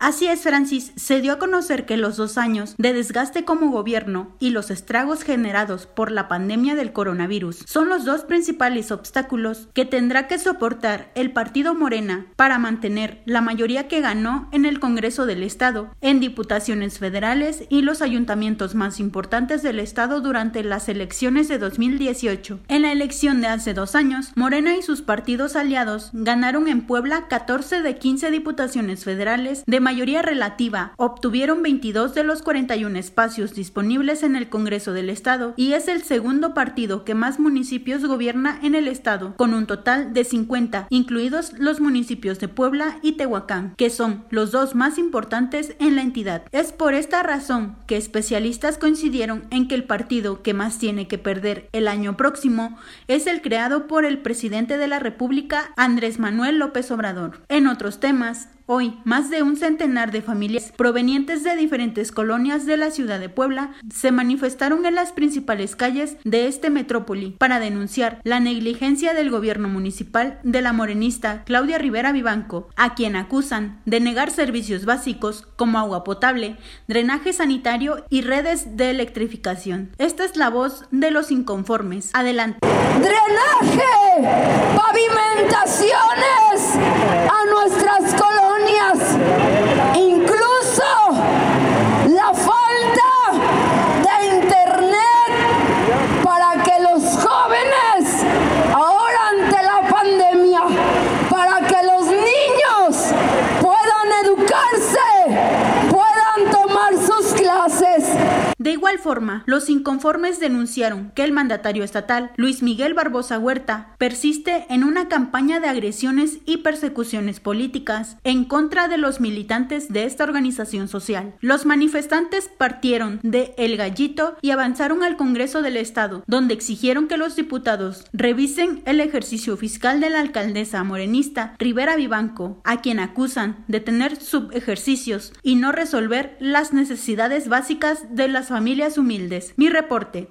Así es, Francis, se dio a conocer que los dos años de desgaste como gobierno y los estragos generados por la pandemia del coronavirus son los dos principales obstáculos que tendrá que soportar el partido Morena para mantener la mayoría que ganó en el Congreso del Estado, en diputaciones federales y los ayuntamientos más importantes del Estado durante las elecciones de 2018. En la elección de hace dos años, Morena y sus partidos aliados ganaron en Puebla 14 de 15 diputaciones federales de mayoría relativa, obtuvieron 22 de los 41 espacios disponibles en el Congreso del Estado y es el segundo partido que más municipios gobierna en el Estado, con un total de 50, incluidos los municipios de Puebla y Tehuacán, que son los dos más importantes en la entidad. Es por esta razón que especialistas coincidieron en que el partido que más tiene que perder el año próximo es el creado por el presidente de la República, Andrés Manuel López Obrador. En otros temas, Hoy, más de un centenar de familias provenientes de diferentes colonias de la ciudad de Puebla se manifestaron en las principales calles de este metrópoli para denunciar la negligencia del gobierno municipal de la morenista Claudia Rivera Vivanco, a quien acusan de negar servicios básicos como agua potable, drenaje sanitario y redes de electrificación. Esta es la voz de los inconformes. Adelante. Drenaje, De igual forma, los inconformes denunciaron que el mandatario estatal, Luis Miguel Barbosa Huerta, persiste en una campaña de agresiones y persecuciones políticas en contra de los militantes de esta organización social. Los manifestantes partieron de El Gallito y avanzaron al Congreso del Estado, donde exigieron que los diputados revisen el ejercicio fiscal de la alcaldesa morenista Rivera Vivanco, a quien acusan de tener subejercicios y no resolver las necesidades básicas de las familias familias humildes. Mi reporte.